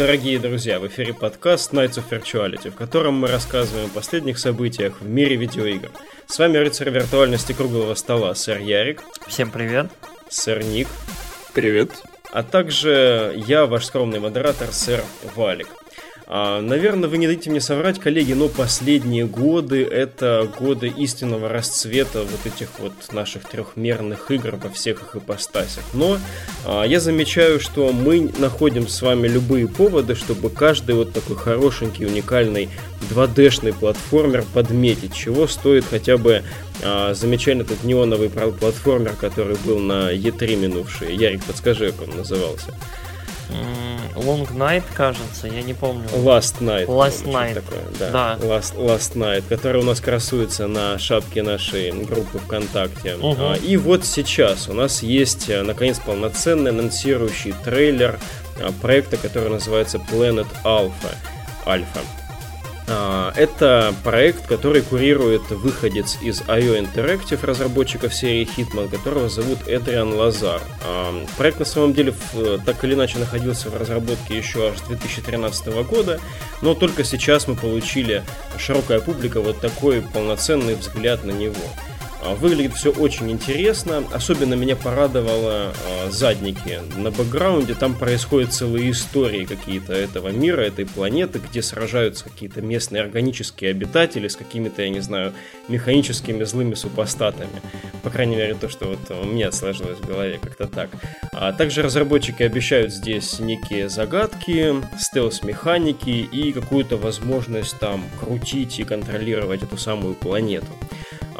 Дорогие друзья, в эфире подкаст Nights of Virtuality, в котором мы рассказываем о последних событиях в мире видеоигр. С вами рыцарь виртуальности круглого стола, сэр Ярик. Всем привет. Сэр Ник. Привет. А также я, ваш скромный модератор, сэр Валик. А, наверное, вы не дадите мне соврать, коллеги, но последние годы это годы истинного расцвета вот этих вот наших трехмерных игр во всех их ипостасях. Но а, я замечаю, что мы находим с вами любые поводы, чтобы каждый вот такой хорошенький, уникальный 2D-шный платформер подметить, чего стоит хотя бы а, замечательный этот неоновый платформер, который был на E3 минувший. Ярик, подскажи, как он назывался. Long Night, кажется, я не помню. Last Night. Last Night. Такое, да. да. Last, Last Night, который у нас красуется на шапке нашей группы ВКонтакте. Угу. И вот сейчас у нас есть, э, наконец, полноценный анонсирующий трейлер а, проекта, который называется Planet Alpha. Альфа. А, это проект, который курирует выходец из IO Interactive, разработчиков серии Hitman, которого зовут Эдриан Лазар. А, проект на самом деле так или иначе находился в разработке еще аж с 2013 года, но только сейчас мы получили широкая публика вот такой полноценный взгляд на него. А, выглядит все очень интересно. Особенно меня порадовало а, задники на бэкграунде. Там происходят целые истории какие-то этого мира, этой планеты, где сражаются какие-то местные органические обитатели с какими-то, я не знаю, механическими злыми супостатами. По крайней мере, то, что вот у меня сложилось в голове как-то так. А также разработчики обещают здесь некие загадки, стелс-механики и какую-то возможность там крутить и контролировать эту самую планету.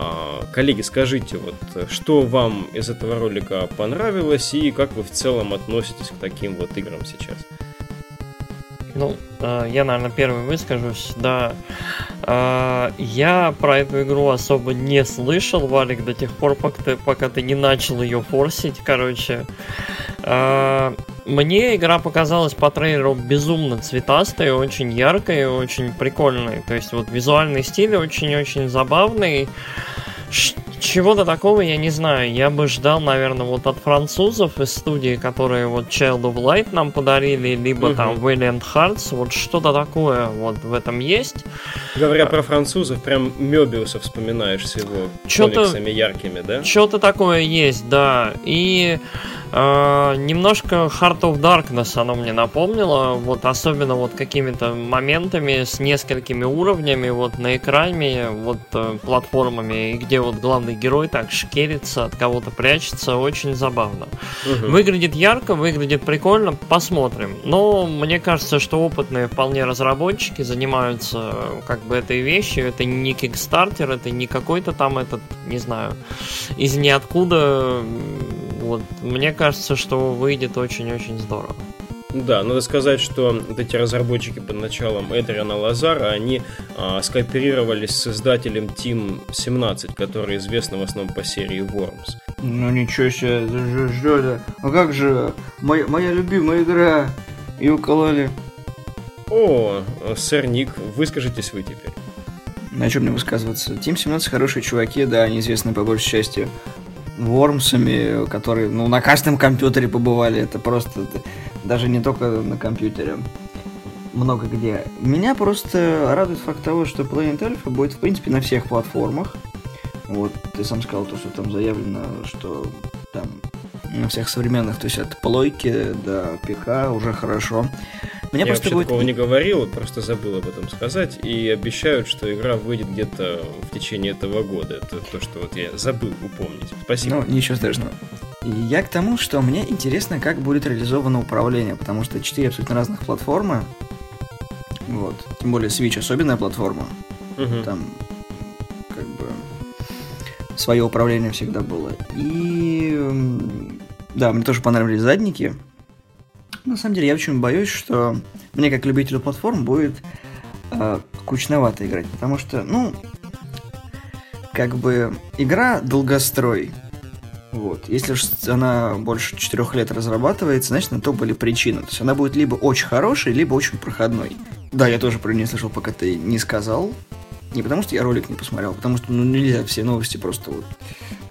А, коллеги, скажите, вот что вам из этого ролика понравилось и как вы в целом относитесь к таким вот играм сейчас? Ну, э, я, наверное, первый выскажусь. Да, э, я про эту игру особо не слышал, Валик, до тех пор, пока ты, пока ты не начал ее форсить. Короче, э, мне игра показалась по трейлеру безумно цветастой, очень яркой, очень прикольной. То есть вот визуальный стиль очень-очень забавный. Чего-то такого я не знаю. Я бы ждал, наверное, вот от французов из студии, которые вот Child of Light нам подарили, либо угу. там Valiant Hearts, вот что-то такое вот в этом есть. Говоря а... про французов, прям Мебиуса вспоминаешь с его комиксами яркими, да? Что-то такое есть, да. И Uh, немножко Heart of Darkness оно мне напомнило, вот особенно вот какими-то моментами с несколькими уровнями вот на экране, вот uh, платформами, где вот главный герой так шкерится, от кого-то прячется, очень забавно. Угу. Выглядит ярко, выглядит прикольно, посмотрим. Но мне кажется, что опытные вполне разработчики занимаются как бы этой вещью, это не Kickstarter, это не какой-то там этот, не знаю, из ниоткуда вот мне кажется, что выйдет очень-очень здорово. Да, надо сказать, что вот эти разработчики под началом Эдриана Лазара, они а, скооперировались с издателем Team 17, который известен в основном по серии Worms. Ну ничего себе, это что это? А как же моя, моя любимая игра? И укололи. О, сэр Ник, выскажитесь вы теперь. На чем мне высказываться? Team 17 хорошие чуваки, да, они известны по большей части Вормсами, которые ну, на каждом компьютере побывали. Это просто это, даже не только на компьютере. Много где. Меня просто радует факт того, что Planet Alpha будет, в принципе, на всех платформах. Вот, ты сам сказал то, что там заявлено, что там на всех современных, то есть от плойки до ПК уже хорошо. Мне Я вообще будет... такого не говорил, просто забыл об этом сказать. И обещают, что игра выйдет где-то в течение этого года. Это то, что вот я забыл упомнить. Спасибо. Ну, ничего страшного. И я к тому, что мне интересно, как будет реализовано управление, потому что четыре абсолютно разных платформы. Вот. Тем более Switch особенная платформа. Угу. Там как бы свое управление всегда было. И да, мне тоже понравились задники. На самом деле, я очень боюсь, что мне, как любителю платформ, будет э, кучновато играть, потому что, ну, как бы игра долгострой. Вот. Если уж она больше четырех лет разрабатывается, значит, на то были причины. То есть она будет либо очень хорошей, либо очень проходной. Да, я тоже про нее слышал, пока ты не сказал. Не потому что я ролик не посмотрел, а потому что ну, нельзя все новости просто вот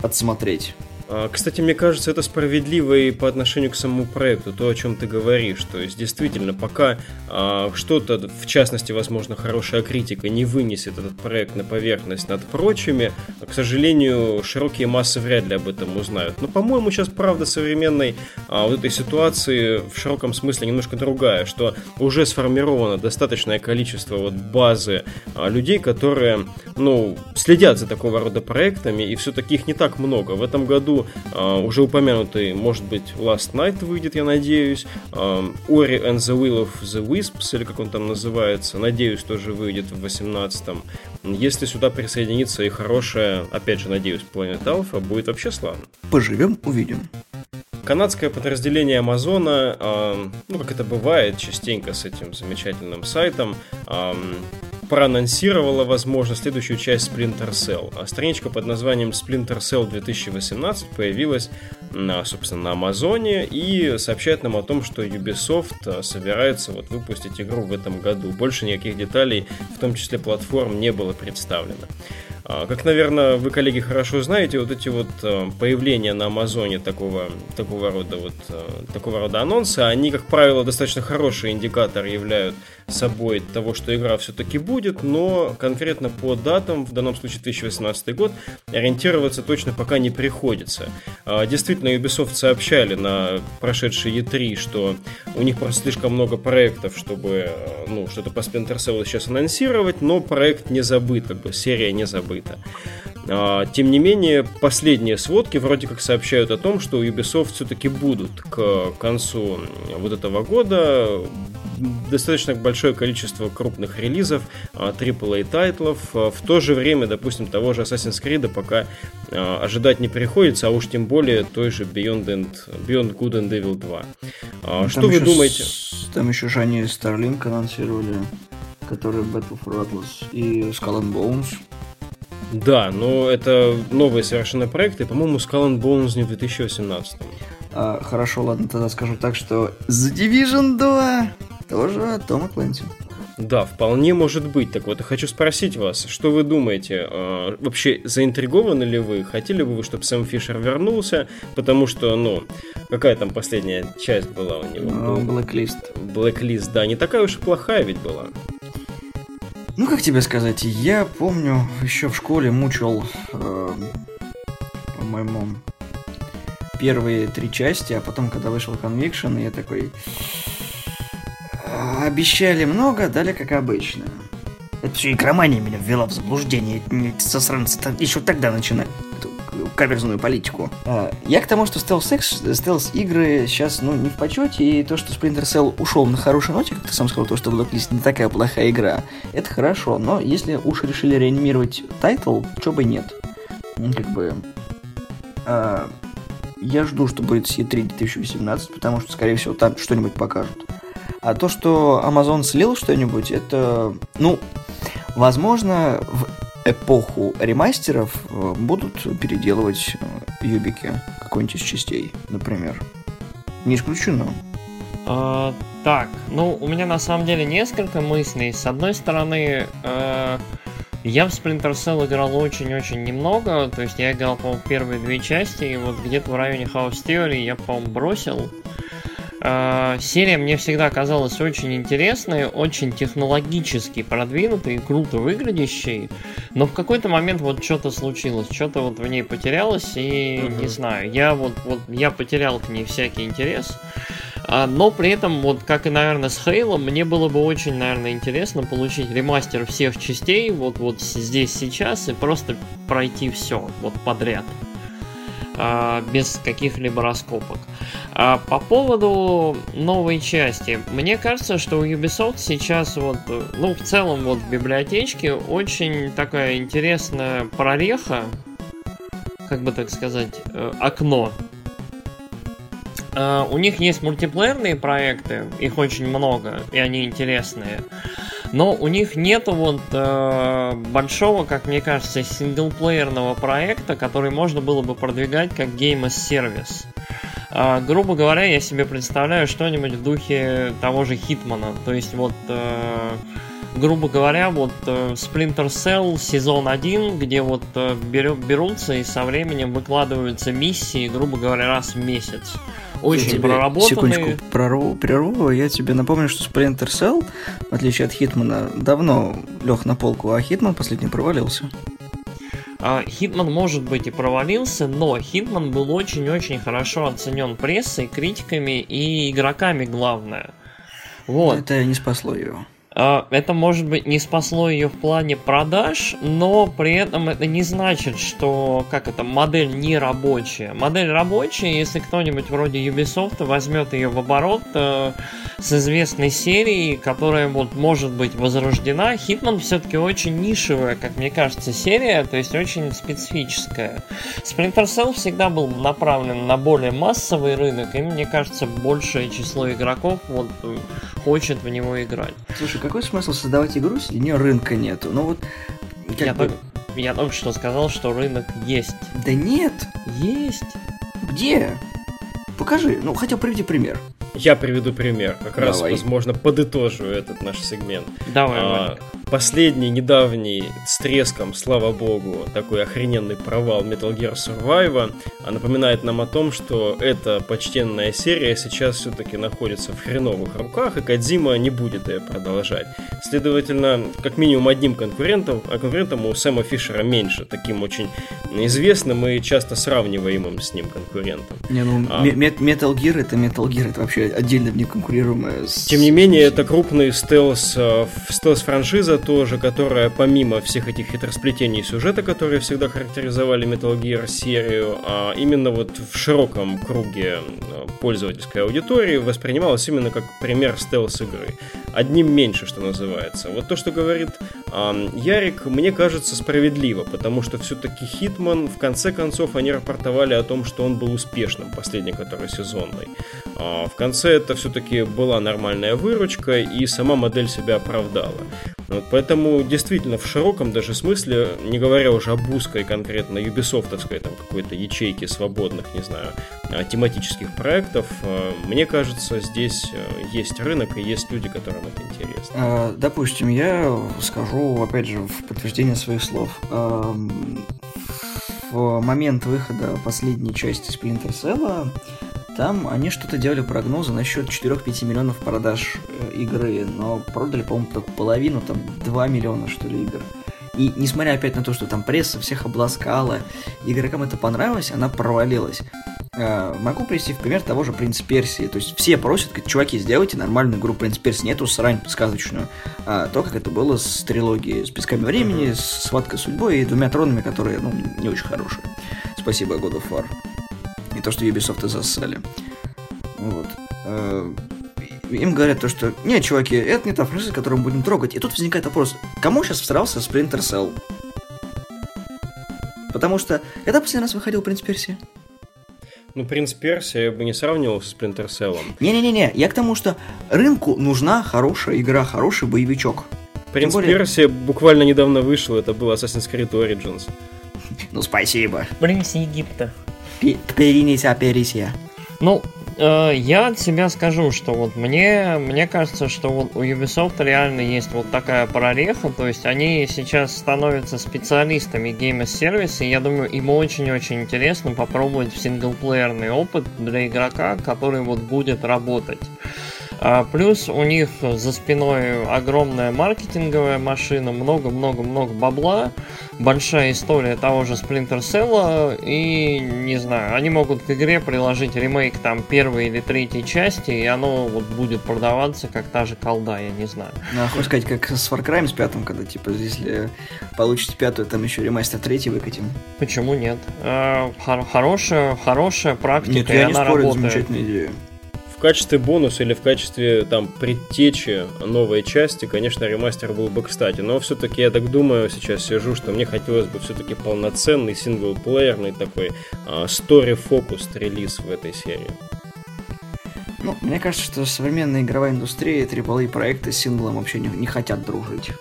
отсмотреть. А, кстати, мне кажется, это справедливо и по отношению к самому проекту, то, о чем ты говоришь. То есть, действительно, пока а, что-то, в частности, возможно, хорошая критика не вынесет этот проект на поверхность над прочими, к сожалению, широкие массы вряд ли об этом узнают. Но, по-моему, сейчас правда современной а, вот этой ситуации в широком смысле немножко другая, что уже сформировано достаточное количество вот базы а, людей, которые, ну, следят за такого рода проектами, и все-таки их не так много. В этом году uh, уже упомянутый, может быть, Last Night выйдет, я надеюсь. Ori and the Will of the Wisps, или как он там называется, надеюсь, тоже выйдет в 18-м. Если сюда присоединится и хорошая, опять же, надеюсь, Planet Alpha, будет вообще славно. Поживем, увидим. Канадское подразделение Амазона, э, ну, как это бывает частенько с этим замечательным сайтом, э, проанонсировала, возможно, следующую часть Splinter Cell. А страничка под названием Splinter Cell 2018 появилась, на, собственно, на Амазоне и сообщает нам о том, что Ubisoft а, собирается вот выпустить игру в этом году. Больше никаких деталей, в том числе платформ, не было представлено. А, как, наверное, вы, коллеги, хорошо знаете, вот эти вот а, появления на Амазоне такого, такого, рода, вот, а, такого рода анонса, они, как правило, достаточно хороший индикатор являют собой того, что игра все-таки будет, но конкретно по датам, в данном случае 2018 год, ориентироваться точно пока не приходится. Действительно, Ubisoft сообщали на прошедшей E3, что у них просто слишком много проектов, чтобы ну, что-то по Splinter Cell сейчас анонсировать, но проект не забыт, как бы серия не забыта закрыто. А, тем не менее, последние сводки вроде как сообщают о том, что у Ubisoft все-таки будут к концу вот этого года достаточно большое количество крупных релизов, AAA а, тайтлов. А, в то же время, допустим, того же Assassin's Creed пока ожидать не приходится, а уж тем более той же Beyond, and, Beyond Good and Evil 2. Ну, что вы думаете? Там еще же они Starlink анонсировали, который Battle for Atlas и Skull and Bones. Да, но это новые совершенно проекты. По-моему, Skull and Bones не в 2018. А, хорошо, ладно, тогда скажу так, что The Division 2 тоже Тома Клэнси. Да, вполне может быть. Так вот, я хочу спросить вас, что вы думаете? Э, вообще заинтригованы ли вы? Хотели бы вы, чтобы Сэм Фишер вернулся? Потому что, ну, какая там последняя часть была у него? Uh, Blacklist. Blacklist, да, не такая уж и плохая ведь была. Ну, как тебе сказать, я помню, еще в школе мучил, э, по-моему, первые три части, а потом, когда вышел Conviction, я такой... «А, обещали много, дали как обычно. Это все игромания меня ввела в заблуждение. Засранцы еще тогда начинали каверзную политику. А, я к тому, что стелс-игры сейчас, ну, не в почете, и то, что Splinter Cell ушел на хорошей ноте, как ты сам сказал, то, что Blacklist не такая плохая игра, это хорошо, но если уж решили реанимировать title, чё бы нет. Ну, как бы... А, я жду, что будет E3 2018, потому что, скорее всего, там что-нибудь покажут. А то, что Amazon слил что-нибудь, это, ну, возможно, в эпоху ремастеров э, будут переделывать э, юбики какой-нибудь из частей, например. Не исключено. А, так, ну, у меня на самом деле несколько мыслей. С одной стороны, э, я в Splinter Cell играл очень-очень немного, то есть я играл, по-моему, первые две части, и вот где-то в районе House Theory я, по-моему, бросил. Серия мне всегда казалась очень интересной, очень технологически продвинутой круто выглядящей, но в какой-то момент вот что-то случилось, что-то вот в ней потерялось, и угу. не знаю, я вот, вот я потерял к ней всякий интерес. А, но при этом, вот как и, наверное, с Хейлом, мне было бы очень, наверное, интересно получить ремастер всех частей вот, вот здесь, сейчас, и просто пройти все вот подряд. А, без каких-либо раскопок. А по поводу новой части, мне кажется, что у Ubisoft сейчас вот, ну, в целом вот в библиотечке очень такая интересная прореха, как бы так сказать, э, окно. Uh, у них есть мультиплеерные проекты, их очень много, и они интересные. Но у них нету вот э, большого, как мне кажется, синглплеерного проекта, который можно было бы продвигать как Game as Service. Э, грубо говоря, я себе представляю что-нибудь в духе того же Хитмана. То есть вот... Э, грубо говоря, вот э, Splinter Cell сезон 1, где вот э, берутся и со временем выкладываются миссии, грубо говоря, раз в месяц. Очень я проработанные. Секундочку, прорву, прерву. Я тебе напомню, что Splinter Cell, в отличие от Хитмана, давно лег на полку, а Хитман последний провалился. А, Хитман, может быть, и провалился, но Хитман был очень-очень хорошо оценен прессой, критиками и игроками, главное. Вот. Это не спасло его. А, это, может быть, не спасло ее в плане продаж, но при этом это не значит, что как это модель не рабочая. Модель рабочая, если кто-нибудь вроде Ubisoft возьмет ее в оборот э, с известной серией, которая вот может быть возрождена. Hitman все-таки очень нишевая, как мне кажется, серия, то есть очень специфическая. Splinter Cell всегда был направлен на более массовый рынок, и мне кажется, большее число игроков вот хочет в него играть. Слушай, какой смысл создавать игру, если у нее рынка нету? Ну вот... Я, бы... только, я только что сказал, что рынок есть. Да нет! Есть! Где? Покажи, ну хотя приведи пример. Я приведу пример, как Давай. раз, возможно, подытожу этот наш сегмент. Давай, а, Последний, недавний, с треском, слава богу, такой охрененный провал Metal Gear Survive а напоминает нам о том, что эта почтенная серия сейчас все-таки находится в хреновых руках, и Кадзима не будет ее продолжать. Следовательно, как минимум одним конкурентом, а конкурентом у Сэма Фишера меньше, таким очень известным и часто сравниваемым с ним конкурентом. Не, ну, а, Metal Gear это Metal Gear, это вообще отдельно неконкурируемая. С... Тем не менее, это крупный стелс, э, стелс-франшиза тоже, которая помимо всех этих хитросплетений сюжета, которые всегда характеризовали Metal Gear серию, а именно вот в широком круге э, пользовательской аудитории воспринималась именно как пример стелс-игры. Одним меньше, что называется. Вот то, что говорит э, Ярик, мне кажется справедливо, потому что все-таки Хитман, в конце концов, они рапортовали о том, что он был успешным, последний, который сезонный. А в конце это все-таки была нормальная выручка, и сама модель себя оправдала. Вот, поэтому действительно в широком даже смысле, не говоря уже об узкой конкретно юбисофтовской там какой-то ячейке свободных, не знаю, а, тематических проектов, а, мне кажется, здесь э, есть рынок и есть люди, которым это интересно. А, допустим, я скажу, опять же, в подтверждение своих слов. В момент выхода последней части Splinter Cell там они что-то делали прогнозы насчет 4-5 миллионов продаж э, игры, но продали, по-моему, только половину, там 2 миллиона, что ли, игр. И несмотря опять на то, что там пресса всех обласкала, игрокам это понравилось, она провалилась. Э, могу привести в пример того же Принц Персии. То есть все просят, говорят, чуваки, сделайте нормальную игру Принц Персии, нету срань сказочную. А то, как это было с трилогией с Песками Времени, с Схваткой Судьбой и двумя тронами, которые, ну, не очень хорошие. Спасибо, God of War. Не то, что Ubisoft засали. Вот. Э, им говорят то, что нет, чуваки, это не та франшиза, которую мы будем трогать. И тут возникает вопрос, кому сейчас всрался Splinter Cell? Потому что когда последний раз выходил Принц Персия? Ну, Принц Персия я бы не сравнивал с Splinter Cell. Не-не-не, я к тому, что рынку нужна хорошая игра, хороший боевичок. Принц более... Персия буквально недавно вышел, это был Assassin's Creed Origins. Ну, спасибо. Принц Египта. Перинися Перисия. Ну, э, я от себя скажу, что вот мне, мне кажется, что вот у Ubisoft реально есть вот такая прореха, то есть они сейчас становятся специалистами геймс-сервиса, и я думаю, им очень-очень интересно попробовать синглплеерный опыт для игрока, который вот будет работать. А плюс у них за спиной огромная маркетинговая машина, много-много-много бабла, большая история того же Splinter Cell, и не знаю, они могут к игре приложить ремейк там первой или третьей части, и оно вот будет продаваться как та же колда, я не знаю. Ну, а хочешь сказать, как с Far Cry с пятым, когда типа если получите пятую, там еще ремастер третий выкатим. Почему нет? А, хор- хорошая, хорошая практика, нет, я не спорю, работает. замечательная идея в качестве бонуса или в качестве там предтечи новой части, конечно, ремастер был бы кстати. Но все-таки я так думаю, сейчас сижу, что мне хотелось бы все-таки полноценный синглплеерный такой story-focused релиз в этой серии. Ну, мне кажется, что современная игровая индустрия и AAA проекты с синглом вообще не, не хотят дружить.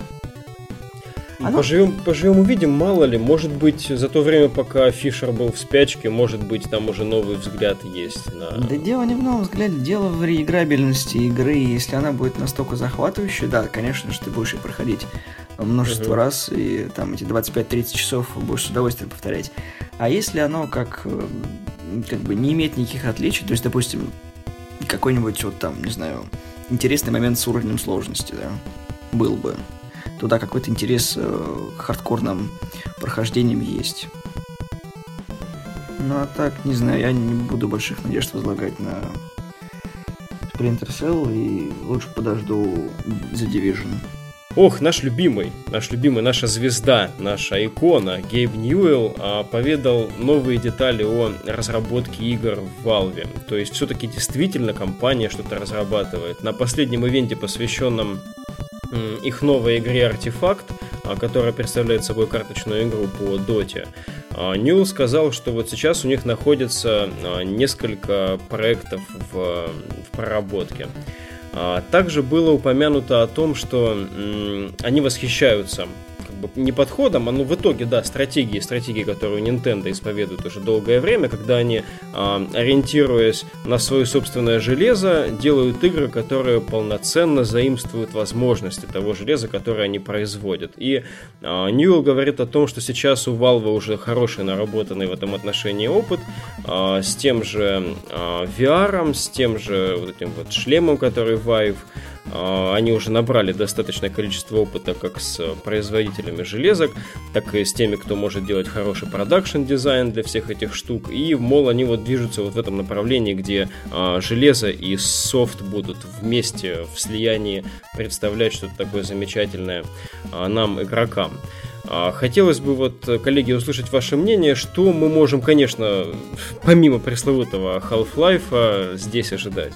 Оно... Поживем, поживем увидим, мало ли, может быть, за то время, пока Фишер был в спячке, может быть, там уже новый взгляд есть на... Да дело не в новом взгляде, дело в реиграбельности игры, если она будет настолько захватывающей, да, конечно же, ты будешь ее проходить множество uh-huh. раз, и там эти 25-30 часов будешь с удовольствием повторять. А если оно как, э, как бы не имеет никаких отличий, то есть, допустим, какой-нибудь вот там, не знаю, интересный момент с уровнем сложности, да, был бы, туда какой-то интерес э, к хардкорным прохождениям есть. Ну а так, не знаю, я не буду больших надежд возлагать на Splinter Cell и лучше подожду The Division. Ох, наш любимый, наш любимый, наша звезда, наша икона Гейб Ньюэлл а, поведал новые детали о разработке игр в Valve. То есть все-таки действительно компания что-то разрабатывает. На последнем ивенте, посвященном их новой игре Артефакт, а, которая представляет собой карточную игру по Доте. А, Ньюл сказал, что вот сейчас у них находится а, несколько проектов в, в проработке. Также было упомянуто о том, что они восхищаются бы не подходом, а ну в итоге, да, стратегии, стратегии, которую Nintendo исповедует уже долгое время, когда они, э, ориентируясь на свое собственное железо, делают игры, которые полноценно заимствуют возможности того железа, которое они производят. И э, Ньюэлл говорит о том, что сейчас у Valve уже хороший наработанный в этом отношении опыт э, с тем же э, VR, с тем же вот этим вот шлемом, который Vive, а, они уже набрали достаточное количество опыта как с производителями железок, так и с теми, кто может делать хороший продакшн дизайн для всех этих штук. И, мол, они вот движутся вот в этом направлении, где а, железо и софт будут вместе в слиянии представлять что-то такое замечательное а, нам, игрокам. Хотелось бы вот, коллеги, услышать ваше мнение, что мы можем, конечно, помимо пресловутого Half-Life здесь ожидать.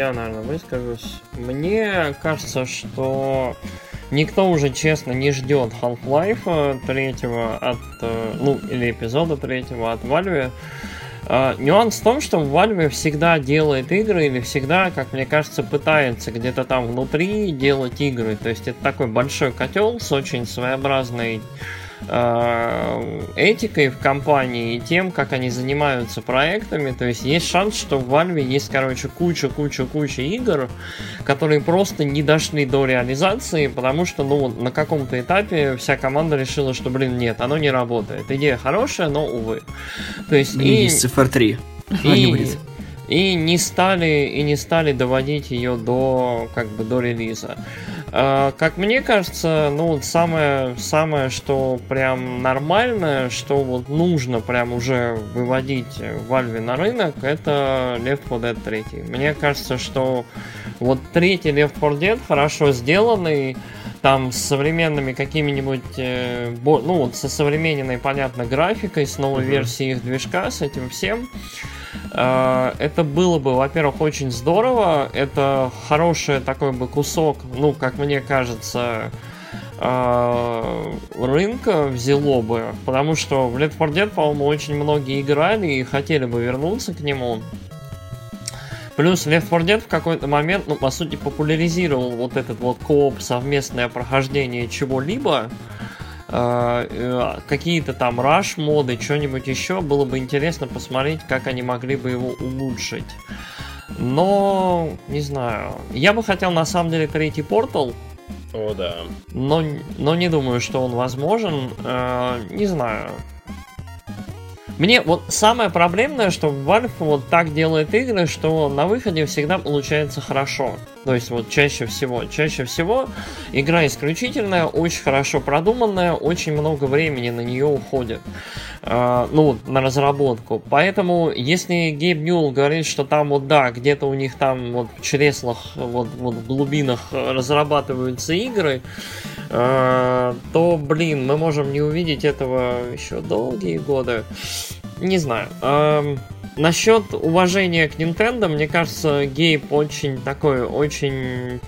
Я, наверное, выскажусь. Мне кажется, что никто уже, честно, не ждет Half-Life третьего от, э, ну, или эпизода третьего от Valve. Uh, нюанс в том, что Valve всегда делает игры или всегда, как мне кажется, пытается где-то там внутри делать игры. То есть это такой большой котел с очень своеобразной Э, этикой в компании и тем, как они занимаются проектами. То есть есть шанс, что в Valve есть, короче, куча-куча-куча игр, которые просто не дошли до реализации, потому что, ну, на каком-то этапе вся команда решила, что, блин, нет, оно не работает. Идея хорошая, но, увы. То есть... И, и цифр 3. И, и не стали и не стали доводить ее до как бы до релиза. А, как мне кажется, ну вот самое, самое, что прям нормальное, что вот нужно прям уже выводить Valve на рынок, это Left 4 Dead 3. Мне кажется, что вот третий Left 4 Dead хорошо сделанный, там с современными какими-нибудь, э, ну вот со современной, понятно, графикой, с новой uh-huh. версией их движка, с этим всем. Э, это было бы, во-первых, очень здорово. Это хороший такой бы кусок, ну, как мне кажется, э, рынка взяло бы, потому что в Left 4 Dead, по-моему, очень многие играли и хотели бы вернуться к нему. Плюс Left 4 Dead в какой-то момент, ну, по сути, популяризировал вот этот вот кооп, совместное прохождение чего-либо. Э, какие-то там rush моды, что-нибудь еще, было бы интересно посмотреть, как они могли бы его улучшить. Но, не знаю, я бы хотел на самом деле третий портал. О, да. Но, но не думаю, что он возможен. Э, не знаю. Мне вот самое проблемное, что Valve вот так делает игры, что на выходе всегда получается хорошо. То есть вот чаще всего, чаще всего игра исключительная, очень хорошо продуманная, очень много времени на нее уходит. Э, ну, на разработку. Поэтому, если Гейб Ньюл говорит, что там вот да, где-то у них там вот в чреслах, вот, вот в глубинах разрабатываются игры, то, блин, мы можем не увидеть этого еще долгие годы. Не знаю. Эм, насчет уважения к Nintendo, мне кажется, Гейб очень такой, очень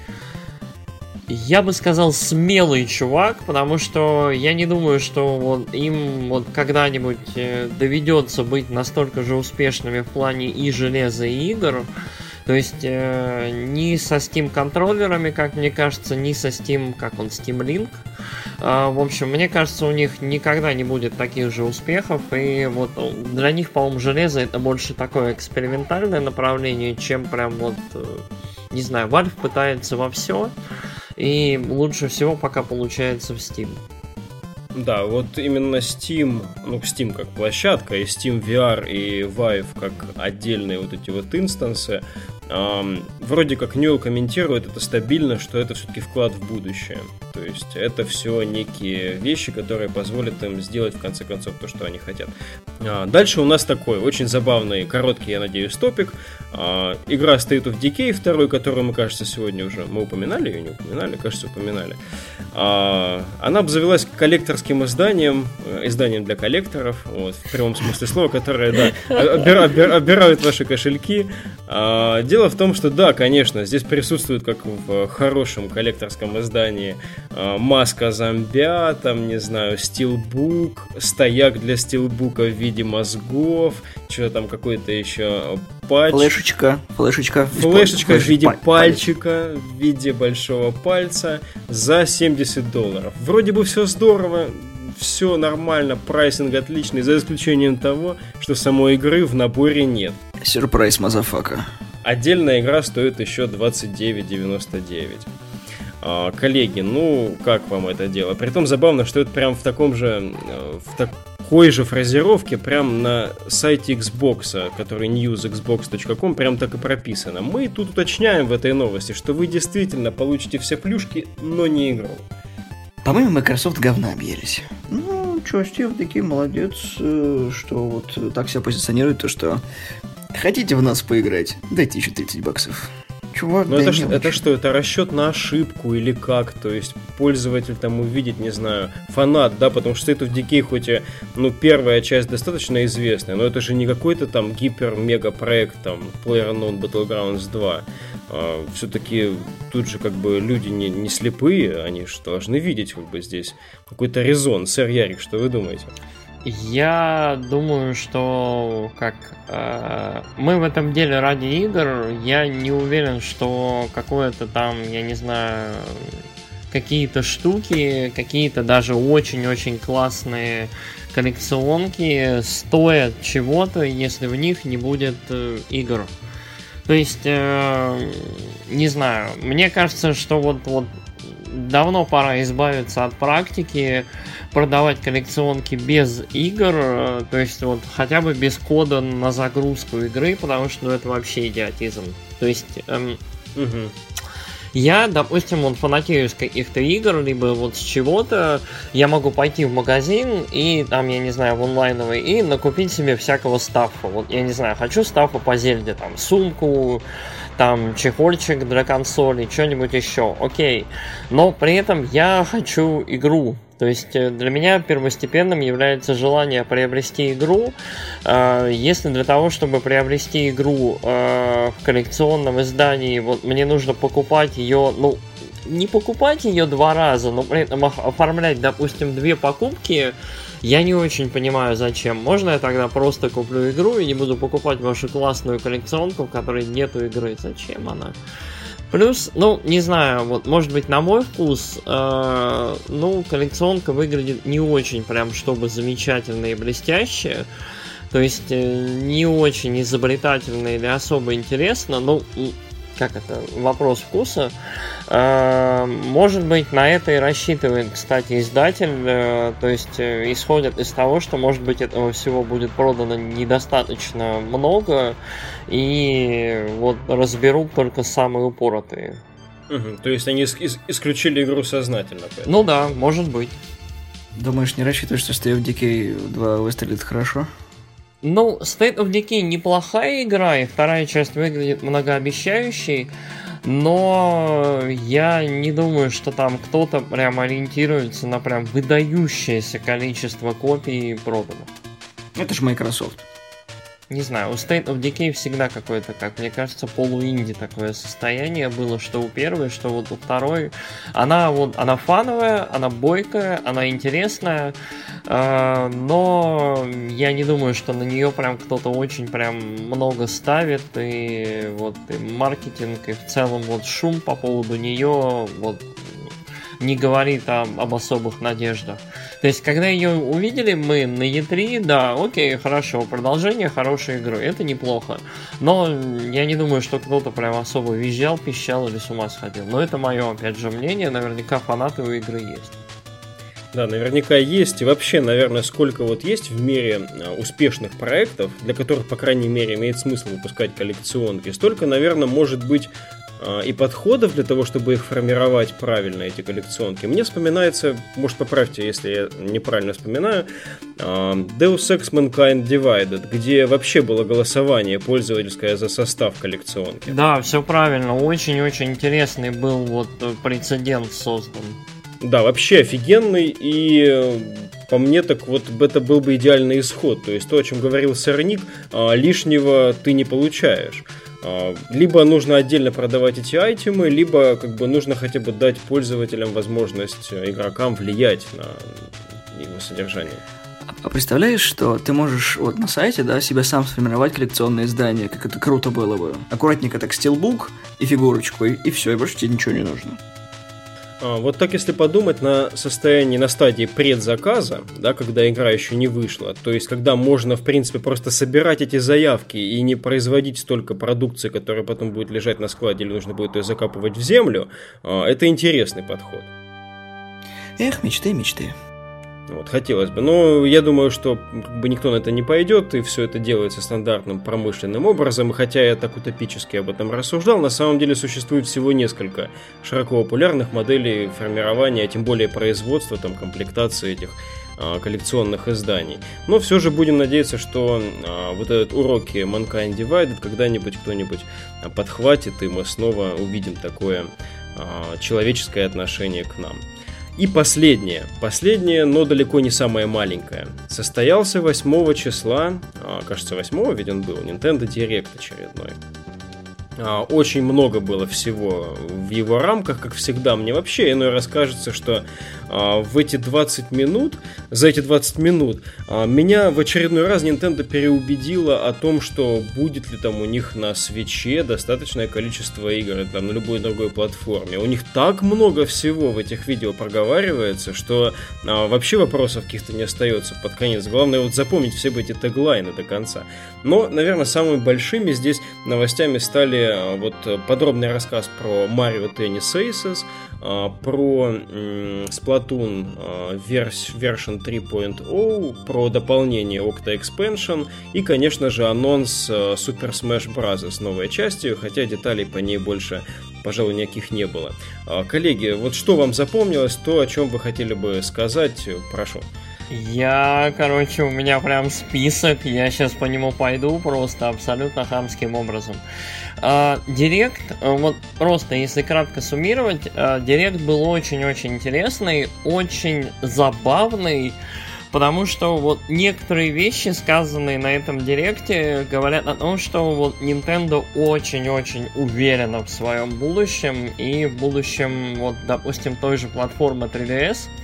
я бы сказал, смелый чувак, потому что я не думаю, что вот им вот когда-нибудь э, доведется быть настолько же успешными в плане и железа, и игр, То есть э, ни со Steam контроллерами, как мне кажется, ни со Steam, как он, Steam Link. Э, в общем, мне кажется, у них никогда не будет таких же успехов. И вот для них, по-моему, железо это больше такое экспериментальное направление, чем прям вот, э, не знаю, Valve пытается во все. И лучше всего пока получается в Steam. Да, вот именно Steam, ну Steam как площадка, и Steam VR и Vive как отдельные вот эти вот инстансы, эм, вроде как Ньюэлл комментирует это стабильно, что это все-таки вклад в будущее. То есть это все некие вещи, которые позволят им сделать в конце концов то, что они хотят. А, дальше у нас такой очень забавный, короткий, я надеюсь, топик. А, игра State of Decay, второй, которую мы, кажется, сегодня уже... Мы упоминали ее, не упоминали? Кажется, упоминали. А, она обзавелась коллекторским изданием, э, изданием для коллекторов, вот, в прямом смысле слова, которое, да, обира, обира, обирают ваши кошельки. А, дело в том, что, да, конечно, здесь присутствует, как в хорошем коллекторском издании, а, маска зомби, там, не знаю, steelbook, стояк для steelbook а в виде мозгов, что там какой-то еще патч. Флешечка, флешечка. Флешечка в виде пальчика, в виде большого пальца за 70 долларов. Вроде бы все здорово, все нормально, pricing отличный, за исключением того, что самой игры в наборе нет. Сюрприз, motherfucker. Отдельная игра стоит еще 29,99. А, коллеги, ну, как вам это дело? Притом забавно, что это прям в таком же, э, в такой же фразировке, прям на сайте Xbox, который newsxbox.com, прям так и прописано. Мы тут уточняем в этой новости, что вы действительно получите все плюшки, но не игру. По-моему, Microsoft говна объелись. Ну, что, Стив такие молодец, э, что вот так себя позиционирует, то что хотите в нас поиграть, дайте еще 30 баксов. Чувак, Но да это, это что, это расчет на ошибку или как? То есть пользователь там увидит, не знаю, фанат, да, потому что это в Decay хоть и, ну, первая часть достаточно известная, но это же не какой-то там гипер-мега проект, там, PlayerUnknown Battlegrounds 2. А, все-таки тут же как бы люди не, не слепые, они же должны видеть как бы здесь какой-то резон. Сэр Ярик, что вы думаете? Я думаю, что как э, мы в этом деле ради игр, я не уверен, что какое-то там, я не знаю, какие-то штуки, какие-то даже очень-очень классные коллекционки стоят чего-то, если в них не будет э, игр. То есть, э, не знаю, мне кажется, что вот, вот давно пора избавиться от практики продавать коллекционки без игр, э, то есть вот хотя бы без кода на загрузку игры, потому что ну, это вообще идиотизм. То есть эм, угу. Я, допустим, вот фанатею с каких-то игр, либо вот с чего-то, я могу пойти в магазин и там, я не знаю, в онлайновый, и накупить себе всякого стаффа. Вот я не знаю, хочу стаффа по Зельде, там, сумку, там чехольчик для консоли, что-нибудь еще, окей. Но при этом я хочу игру. То есть э, для меня первостепенным является желание приобрести игру. Э, если для того, чтобы приобрести игру э, в коллекционном издании, вот мне нужно покупать ее, ну, не покупать ее два раза, но при этом оформлять, допустим, две покупки, я не очень понимаю, зачем. Можно я тогда просто куплю игру и не буду покупать вашу классную коллекционку, в которой нету игры? Зачем она? Плюс, ну, не знаю, вот, может быть, на мой вкус, э, ну, коллекционка выглядит не очень прям, чтобы замечательно и блестяще. То есть, э, не очень изобретательно или особо интересно. Ну, как это, вопрос вкуса. Э, может быть, на это и рассчитывает, кстати, издатель. Э, то есть, э, исходят из того, что, может быть, этого всего будет продано недостаточно много, и вот разберут только самые упоротые. Угу, то есть они исключили игру сознательно. Поэтому. Ну да, может быть. Думаешь, не рассчитываешь, что of Decay 2 выстрелит хорошо? Ну, State of Decay неплохая игра, и вторая часть выглядит многообещающей, но я не думаю, что там кто-то прям ориентируется на прям выдающееся количество копий продано. Это же Microsoft. Не знаю, у State of Decay всегда какое-то, как мне кажется, полуинди такое состояние было, что у первой, что вот у второй. Она вот, она фановая, она бойкая, она интересная, э, но я не думаю, что на нее прям кто-то очень прям много ставит, и вот и маркетинг, и в целом вот шум по поводу нее вот не говорит о, об особых надеждах. То есть, когда ее увидели мы на E3, да, окей, хорошо, продолжение хорошей игры, это неплохо. Но я не думаю, что кто-то прям особо визжал, пищал или с ума сходил. Но это мое, опять же, мнение, наверняка фанаты у игры есть. Да, наверняка есть. И вообще, наверное, сколько вот есть в мире а, успешных проектов, для которых, по крайней мере, имеет смысл выпускать коллекционки, столько, наверное, может быть и подходов для того, чтобы их формировать правильно, эти коллекционки. Мне вспоминается, может поправьте, если я неправильно вспоминаю, а, Deus Ex Mankind Divided, где вообще было голосование пользовательское за состав коллекционки. Да, все правильно. Очень-очень интересный был вот прецедент создан. Да, вообще офигенный и по мне, так вот это был бы идеальный исход. То есть то, о чем говорил Сорник, а, лишнего ты не получаешь. А, либо нужно отдельно продавать эти айтемы, либо как бы нужно хотя бы дать пользователям возможность, э, игрокам влиять на его содержание. А представляешь, что ты можешь вот на сайте, да, себе сам сформировать коллекционное издание, как это круто было бы. Аккуратненько так стилбук и фигурочку, и, и все, и больше тебе ничего не нужно. А, вот так, если подумать на состоянии, на стадии предзаказа, да, когда игра еще не вышла, то есть когда можно, в принципе, просто собирать эти заявки и не производить столько продукции, которая потом будет лежать на складе или нужно будет ее закапывать в землю, а, это интересный подход. Эх, мечты, мечты. Вот, хотелось бы. Но я думаю, что как бы никто на это не пойдет, и все это делается стандартным промышленным образом. И хотя я так утопически об этом рассуждал, на самом деле существует всего несколько широко популярных моделей формирования, а тем более производства, там, комплектации этих а, коллекционных изданий. Но все же будем надеяться, что а, вот этот уроки Mankind Divided когда-нибудь кто-нибудь подхватит, и мы снова увидим такое а, человеческое отношение к нам. И последнее, последнее, но далеко не самое маленькое. Состоялся 8 числа, а, кажется 8 ведь он был, Nintendo Direct очередной. А, очень много было всего в его рамках, как всегда. Мне вообще иной раз кажется, что а, в эти 20 минут, за эти 20 минут, а, меня в очередной раз Nintendo переубедила о том, что будет ли там у них на свече достаточное количество игр, там на любой другой платформе. У них так много всего в этих видео проговаривается, что вообще вопросов каких-то не остается под конец. Главное вот запомнить все эти теглайны до конца. Но, наверное, самыми большими здесь новостями стали Э, вот э, подробный рассказ про Mario Tennis Aces, э, про Splatoon version 3.0, про дополнение Octa Expansion и, конечно же, анонс Super Smash Bros. новой части, хотя деталей по ней больше, пожалуй, никаких не было. Коллеги, вот что вам запомнилось, то, о чем вы хотели бы сказать, прошу. Я, короче, у меня прям список, я сейчас по нему пойду просто абсолютно хамским образом. А, директ, э, вот просто если кратко суммировать, э, Директ был очень-очень интересный, очень забавный, потому что вот некоторые вещи, сказанные на этом Директе, говорят о том, что вот Nintendo очень-очень уверена в своем будущем, и в будущем, вот, допустим, той же платформы 3DS – а,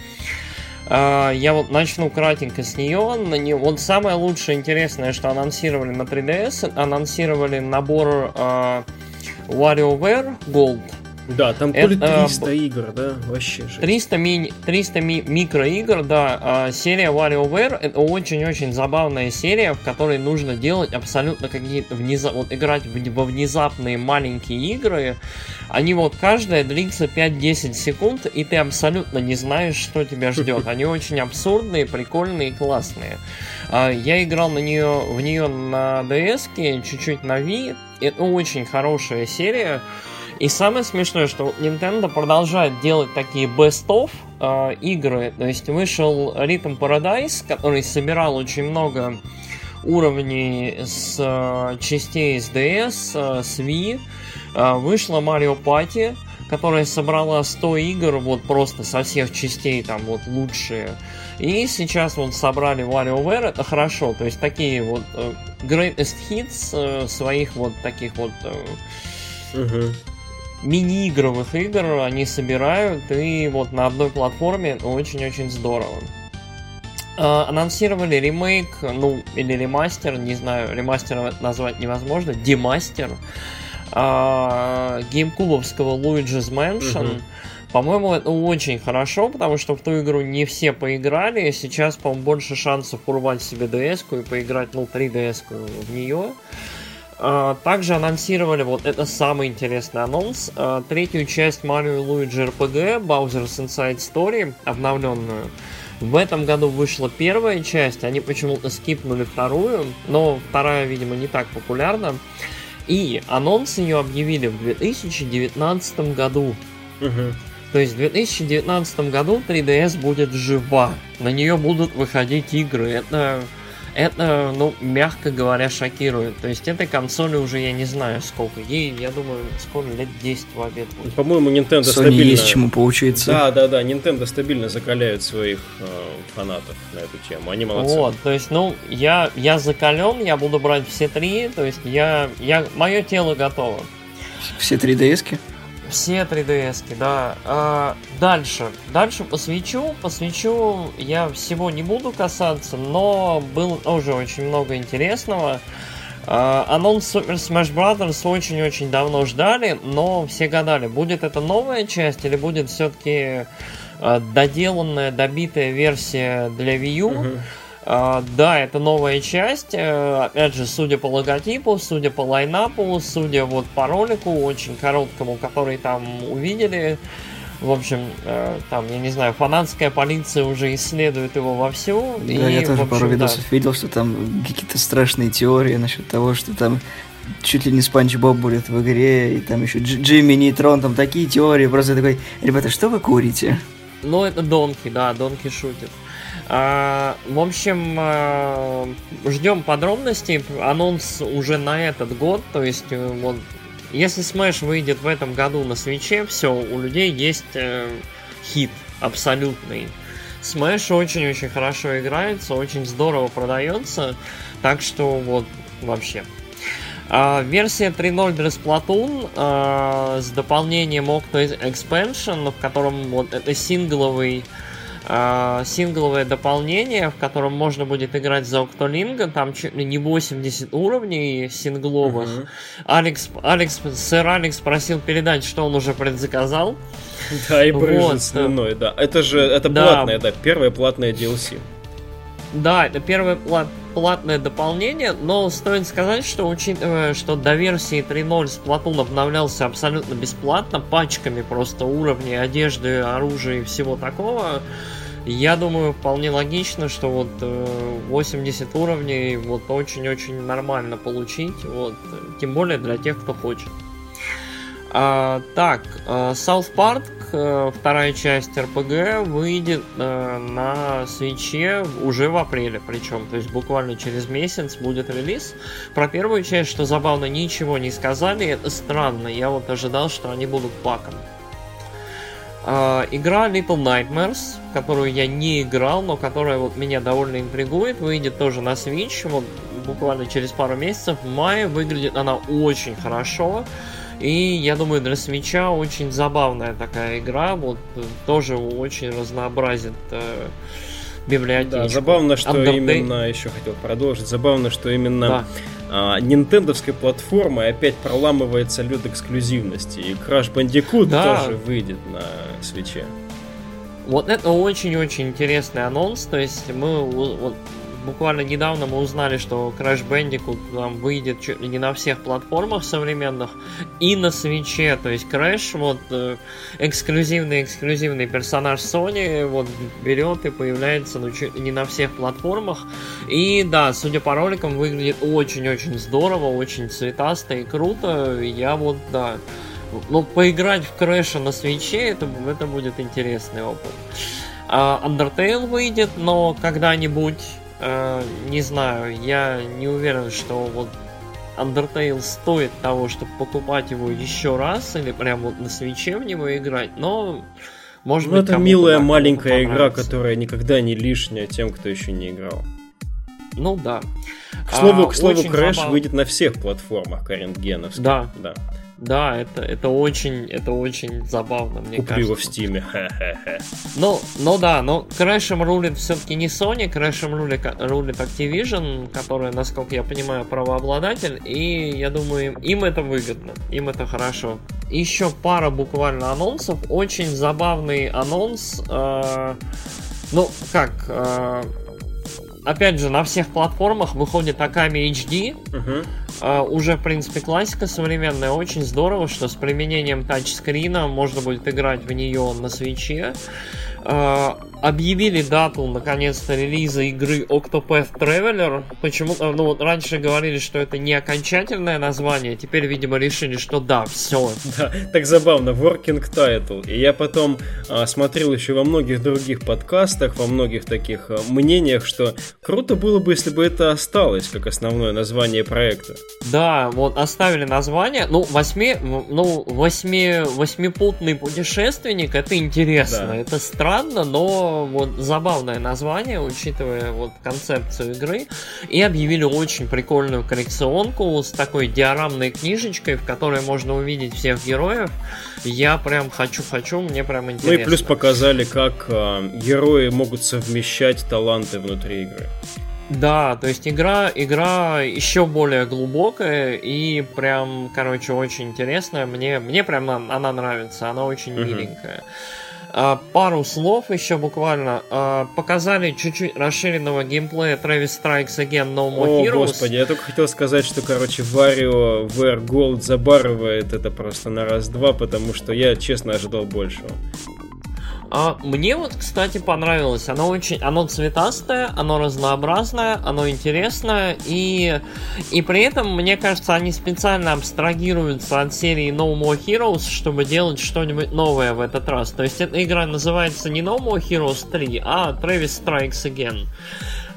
я вот начну кратенько с нее. На нее вот самое лучшее интересное, что анонсировали на 3DS, анонсировали набор uh, WarioWare Gold да, там то ли 300 игр, да, вообще же. 300, ми 300 ми микроигр, да. А, серия WarioWare это очень-очень забавная серия, в которой нужно делать абсолютно какие-то внезап... вот играть во внезапные маленькие игры. Они вот каждая длится 5-10 секунд, и ты абсолютно не знаешь, что тебя ждет. Они очень абсурдные, прикольные и классные. А, я играл на нее, в нее на DS, чуть-чуть на Wii. Это очень хорошая серия. И самое смешное, что Nintendo продолжает делать такие best-of э, игры. То есть вышел Rhythm Paradise, который собирал очень много уровней с э, частей с DS, э, с Wii. Э, вышла Mario Party, которая собрала 100 игр, вот просто со всех частей, там вот лучшие. И сейчас вот собрали WarioWare, это хорошо, то есть такие вот uh, greatest hits uh, своих вот таких вот угу. Мини-игровых игр они собирают, и вот на одной платформе очень-очень здорово. Uh, анонсировали ремейк, ну, или ремастер, не знаю, ремастер назвать невозможно, демастер uh, геймкубовского Luigi's Mansion. По-моему, это очень хорошо, потому что в ту игру не все поиграли. Сейчас, по-моему, больше шансов урвать себе ds и поиграть, ну, 3DS в нее. Uh, также анонсировали, вот это самый интересный анонс, uh, третью часть Mario Luigi RPG Bowser's Inside Story, обновленную. В этом году вышла первая часть, они почему-то скипнули вторую, но вторая, видимо, не так популярна. И анонс ее объявили в 2019 году. Угу. То есть в 2019 году 3DS будет жива. На нее будут выходить игры. Это это, ну, мягко говоря, шокирует. То есть этой консоли уже я не знаю сколько. Ей, я думаю, скоро лет 10 в обед будет. По-моему, Nintendo Sony стабильно... есть чему поучиться. Да, да, да. Nintendo стабильно закаляет своих э, фанатов на эту тему. Они молодцы. Вот, то есть, ну, я, я закален, я буду брать все три. То есть я, я, мое тело готово. Все три DS-ки? Все 3DS, да. А, дальше. Дальше посвечу. Посвечу я всего не буду касаться, но было тоже очень много интересного. А, анонс Super Smash Bros. очень-очень давно ждали, но все гадали, будет это новая часть или будет все-таки а, доделанная, добитая версия для Wii U. Uh-huh. Uh, да, это новая часть. Uh, опять же, судя по логотипу, судя по лайнапу, судя вот по ролику очень короткому, который там увидели. В общем, uh, там, я не знаю, фанатская полиция уже исследует его вовсю. Да, и, я тоже общем, пару видосов да. видел, что там какие-то страшные теории насчет того, что там чуть ли не Спанч Боб будет в игре, и там еще Джимми Нейтрон, там такие теории. Просто такой, ребята, что вы курите? Ну, это Донки, да, Донки шутит. А, в общем, а, ждем подробностей. Анонс уже на этот год. То есть, э, вот, если Smash выйдет в этом году на свече, все, у людей есть э, хит абсолютный. Smash очень-очень хорошо играется, очень здорово продается. Так что вот вообще. А, версия 3.0 для Splatoon а, с дополнением Octo Expansion, в котором вот это сингловый э, сингловое дополнение, в котором можно будет играть за Октолинга, там чуть ли не 80 уровней сингловых. Uh-huh. Алекс, Алекс, сэр Алекс просил передать, что он уже предзаказал. Да, и брыжет вот. слюной, да. Это же, это да. платное, да, первое платное DLC. Да, это первое плат, платное дополнение, но стоит сказать, что учитывая, что до версии 3.0 Splatoon обновлялся абсолютно бесплатно, пачками просто уровней одежды, оружия и всего такого, я думаю, вполне логично, что вот 80 э, уровней вот очень-очень нормально получить, вот, тем более для тех, кто хочет. А, так, э, South Park, э, вторая часть RPG, выйдет на свече уже в апреле, причем, то есть буквально через месяц будет релиз. Про первую часть, что забавно, ничего не сказали, это странно, я вот ожидал, что они будут паком. Uh, игра Little Nightmares, которую я не играл, но которая вот меня довольно интригует, выйдет тоже на Switch, вот буквально через пару месяцев. В мае выглядит она очень хорошо. И я думаю, для свеча очень забавная такая игра, вот тоже очень разнообразит э, библиотеку. Да, забавно, что Undertale. именно, еще хотел продолжить, забавно, что именно да. а, нинтендовской платформой опять проламывается лед эксклюзивности. И Crash Bandicoot да. тоже выйдет на свече. Вот это очень-очень интересный анонс. То есть мы вот, буквально недавно мы узнали, что Crash Bandicoot там выйдет чуть ли не на всех платформах современных и на свече. То есть Crash, вот эксклюзивный-эксклюзивный персонаж Sony, вот берет и появляется ну, чуть ли не на всех платформах. И да, судя по роликам, выглядит очень-очень здорово, очень цветасто и круто. Я вот, да, ну, поиграть в Крэша на свече, это, это будет интересный опыт. Uh, Undertale выйдет, но когда-нибудь Э, не знаю, я не уверен, что вот Undertale стоит того, чтобы покупать его еще раз или прям вот на свече в него играть, но может ну, быть, это милая маленькая игра, которая никогда не лишняя тем, кто еще не играл. Ну да. К слову, а, к слову, Crash забав... выйдет на всех платформах карентгеновских. Да. Да. Да, это, это очень, это очень забавно, мне Куплю кажется. его в Стиме. Ну, ну да, но Crash'ем рулит все-таки не Sony, Crash'ем рулит, рулит Activision, которая, насколько я понимаю, правообладатель, и я думаю, им это выгодно, им это хорошо. Еще пара буквально анонсов, очень забавный анонс, э, ну, как, э, опять же, на всех платформах выходит Akami HD. Uh-huh. Uh, уже, в принципе, классика современная. Очень здорово, что с применением тачскрина можно будет играть в нее на свече. Uh, объявили дату, наконец-то, релиза игры Octopath Traveler. Почему? Э, ну вот раньше говорили, что это не окончательное название, теперь, видимо, решили, что да, все. Да, так забавно, working title. И я потом а, смотрел еще во многих других подкастах, во многих таких а, мнениях, что круто было бы, если бы это осталось как основное название проекта. Да, вот оставили название. Ну, восьми, ну, восьми, восьмипутный путешественник, это интересно, да. это странно, но вот забавное название, учитывая вот концепцию игры. И объявили очень прикольную коллекционку с такой диорамной книжечкой, в которой можно увидеть всех героев. Я прям хочу-хочу, мне прям интересно. Ну и плюс показали, как э, герои могут совмещать таланты внутри игры. Да, то есть игра, игра еще более глубокая и прям, короче, очень интересная. Мне, мне прям она нравится, она очень uh-huh. миленькая. А, пару слов еще буквально. А, показали чуть-чуть расширенного геймплея Travis Strikes Again No More О, Heroes. господи, я только хотел сказать, что, короче, Варио VR Gold забарывает это просто на раз-два, потому что я, честно, ожидал большего. А мне вот, кстати, понравилось. Оно очень, оно цветастое, оно разнообразное, оно интересное и и при этом мне кажется, они специально абстрагируются от серии No More Heroes, чтобы делать что-нибудь новое в этот раз. То есть эта игра называется не No More Heroes 3, а Travis Strikes Again.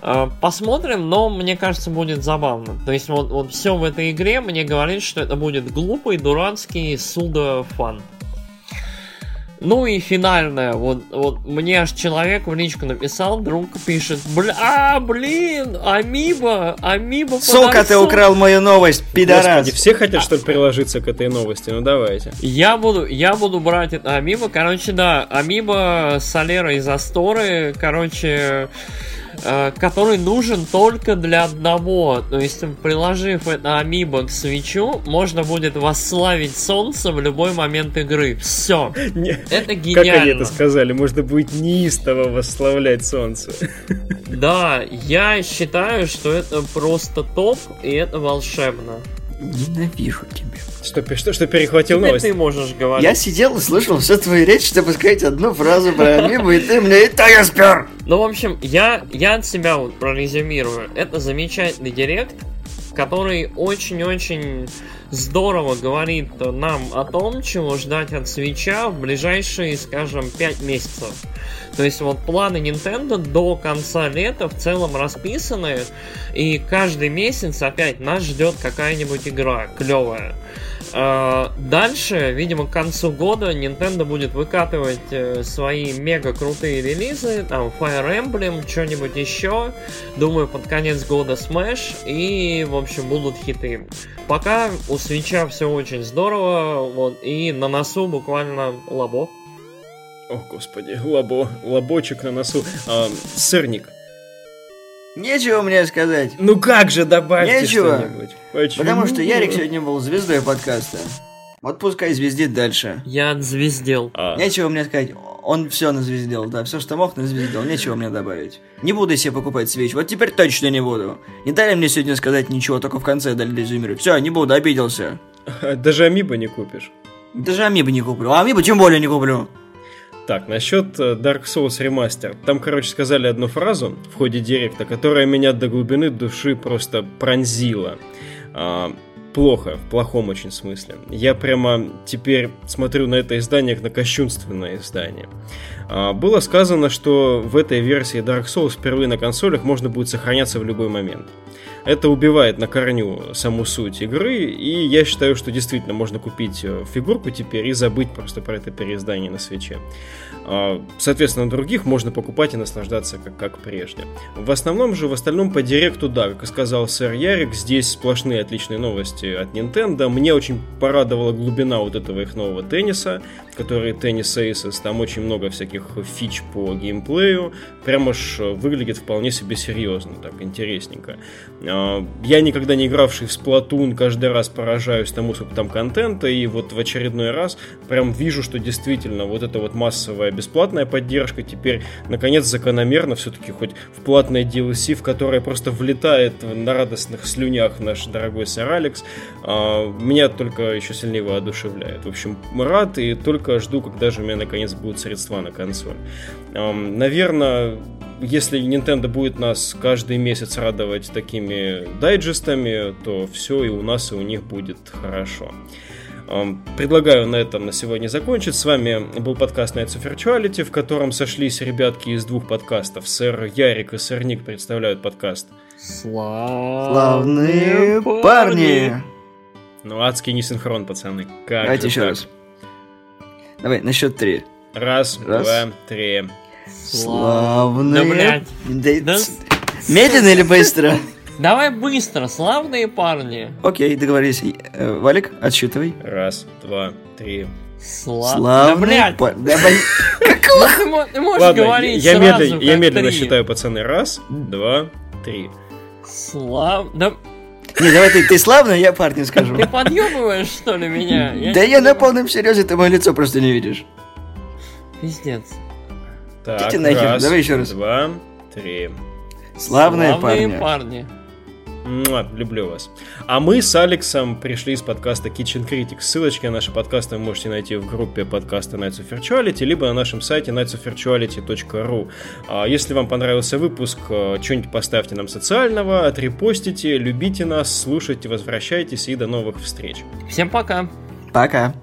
А, посмотрим, но мне кажется, будет забавно. То есть вот, вот все в этой игре мне говорит, что это будет глупый, дурацкий суда фан. Ну и финальное, вот, вот мне аж человек в личку написал, друг пишет, бля, а, блин, Амиба, Амиба Сука, ты украл мою новость, пидорас. Господи, все хотят, чтобы приложиться к этой новости, ну давайте. Я буду, я буду брать это Амиба, короче, да, Амиба Солера из Асторы, короче, который нужен только для одного. То есть, приложив это амибо к свечу, можно будет восславить солнце в любой момент игры. Все. Это гениально. Как они это сказали? Можно будет неистово восславлять солнце. Да, я считаю, что это просто топ, и это волшебно. Ненавижу тебя. Что, что, что перехватил Теперь новость? ты можешь говорить. Я сидел и слышал всю твою речь, чтобы сказать одну фразу про Амибу, и ты мне это я спер. Ну, в общем, я, я от себя вот прорезюмирую. Это замечательный директ, который очень-очень здорово говорит нам о том, чего ждать от свеча в ближайшие, скажем, 5 месяцев. То есть вот планы Nintendo до конца лета в целом расписаны, и каждый месяц опять нас ждет какая-нибудь игра клевая. А, дальше, видимо, к концу года Nintendo будет выкатывать э, свои мега крутые релизы, там Fire Emblem, что-нибудь еще. Думаю, под конец года Smash и, в общем, будут хиты. Пока у свеча все очень здорово, вот, и на носу буквально лабо. О, господи, лабо, лабочек на носу. А, сырник. Нечего мне сказать. Ну как же, добавьте Нечего. что-нибудь. Почему? Потому что Ярик сегодня был звездой подкаста. Вот пускай звездит дальше. Я звездел. А. Нечего мне сказать. Он все назвездил, да, все, что мог, назвездил. Нечего мне добавить. Не буду себе покупать свеч. Вот теперь точно не буду. Не дали мне сегодня сказать ничего, только в конце дали резюмировать. Все, не буду, обиделся. Даже амибо не купишь. Даже амибо не куплю. А амибо тем более не куплю. Так, насчет э, Dark Souls Remaster. Там, короче, сказали одну фразу в ходе директа, которая меня до глубины души просто пронзила. А, плохо, в плохом очень смысле. Я прямо теперь смотрю на это издание как на кощунственное издание. А, было сказано, что в этой версии Dark Souls впервые на консолях можно будет сохраняться в любой момент. Это убивает на корню саму суть игры, и я считаю, что действительно можно купить э, фигурку теперь и забыть просто про это переиздание на свече. А, соответственно, других можно покупать и наслаждаться как, как прежде. В основном же, в остальном по директу, да, как и сказал сэр Ярик, здесь сплошные отличные новости от Nintendo. Мне очень порадовала глубина вот этого их нового тенниса, который теннис Aces, там очень много всяких фич по геймплею, прямо ж выглядит вполне себе серьезно, так интересненько. А, я никогда не игравший в Splatoon, каждый раз поражаюсь тому, сколько там контента, и вот в очередной раз прям вижу, что действительно вот эта вот массовая бесплатная поддержка теперь наконец закономерно все-таки хоть в платное DLC, в которое просто влетает на радостных слюнях наш дорогой сэр Алекс, а, меня только еще сильнее воодушевляет. В общем, рад и только жду, когда же у меня наконец будут средства на консоль. Наверное, если Nintendo будет нас каждый месяц радовать такими дайджестами, то все и у нас, и у них будет хорошо. Предлагаю на этом на сегодня закончить. С вами был подкаст Nights of Virtuality, в котором сошлись ребятки из двух подкастов. Сэр Ярик и сэр Ник представляют подкаст. Славные парни! Ну, адский несинхрон, пацаны. Как Давайте еще так? раз. Давай, на счет три. Раз, раз. два, три. Славные... Да, блядь. Да... Медленно или быстро? Давай быстро, славные парни. Окей, договорились. Э, Валик, отсчитывай. Раз, два, три. Сла... Славные да, блядь. Да, ну, ты можешь Ладно, говорить я, медленно, я медленно три. считаю, пацаны. Раз, два, три. Слав... Да... Не, давай ты, ты славно, я парню скажу. Ты подъебываешь, что ли, меня? Я да я на полном серьезе, ты мое лицо просто не видишь. Пиздец. Так, Идите нахер, раз, давай еще раз. два, три. Славные, Славные парни. парни. Муа, люблю вас. А мы с Алексом пришли из подкаста Kitchen Critics. Ссылочки на наши подкасты вы можете найти в группе подкаста Nights of Virtuality, либо на нашем сайте nightsofvirtuality.ru. А если вам понравился выпуск, э, что-нибудь поставьте нам социального, отрепостите, любите нас, слушайте, возвращайтесь и до новых встреч. Всем пока. Пока.